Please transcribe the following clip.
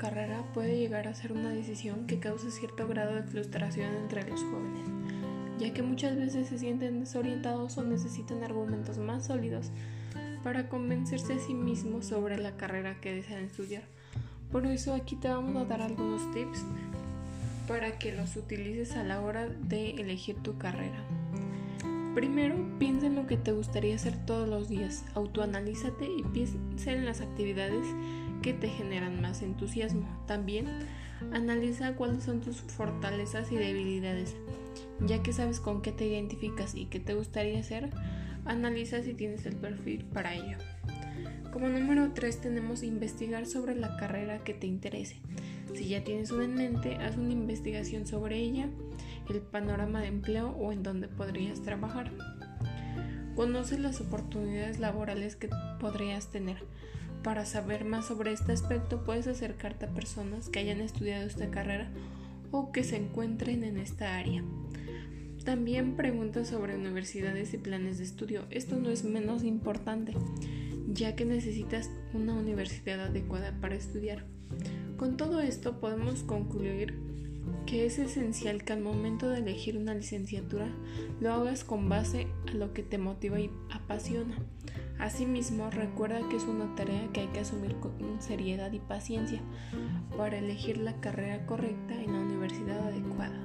carrera puede llegar a ser una decisión que causa cierto grado de frustración entre los jóvenes, ya que muchas veces se sienten desorientados o necesitan argumentos más sólidos para convencerse a sí mismos sobre la carrera que desean estudiar. Por eso aquí te vamos a dar algunos tips para que los utilices a la hora de elegir tu carrera. Primero, piensa en lo que te gustaría hacer todos los días, autoanalízate y piensa en las actividades que te generan más entusiasmo. También analiza cuáles son tus fortalezas y debilidades. Ya que sabes con qué te identificas y qué te gustaría hacer, analiza si tienes el perfil para ello. Como número 3 tenemos investigar sobre la carrera que te interese. Si ya tienes una en mente, haz una investigación sobre ella, el panorama de empleo o en dónde podrías trabajar. Conoce las oportunidades laborales que podrías tener. Para saber más sobre este aspecto puedes acercarte a personas que hayan estudiado esta carrera o que se encuentren en esta área. También pregunta sobre universidades y planes de estudio. Esto no es menos importante, ya que necesitas una universidad adecuada para estudiar. Con todo esto podemos concluir que es esencial que al momento de elegir una licenciatura lo hagas con base a lo que te motiva y apasiona. Asimismo, recuerda que es una tarea que hay que asumir con seriedad y paciencia para elegir la carrera correcta en la universidad adecuada.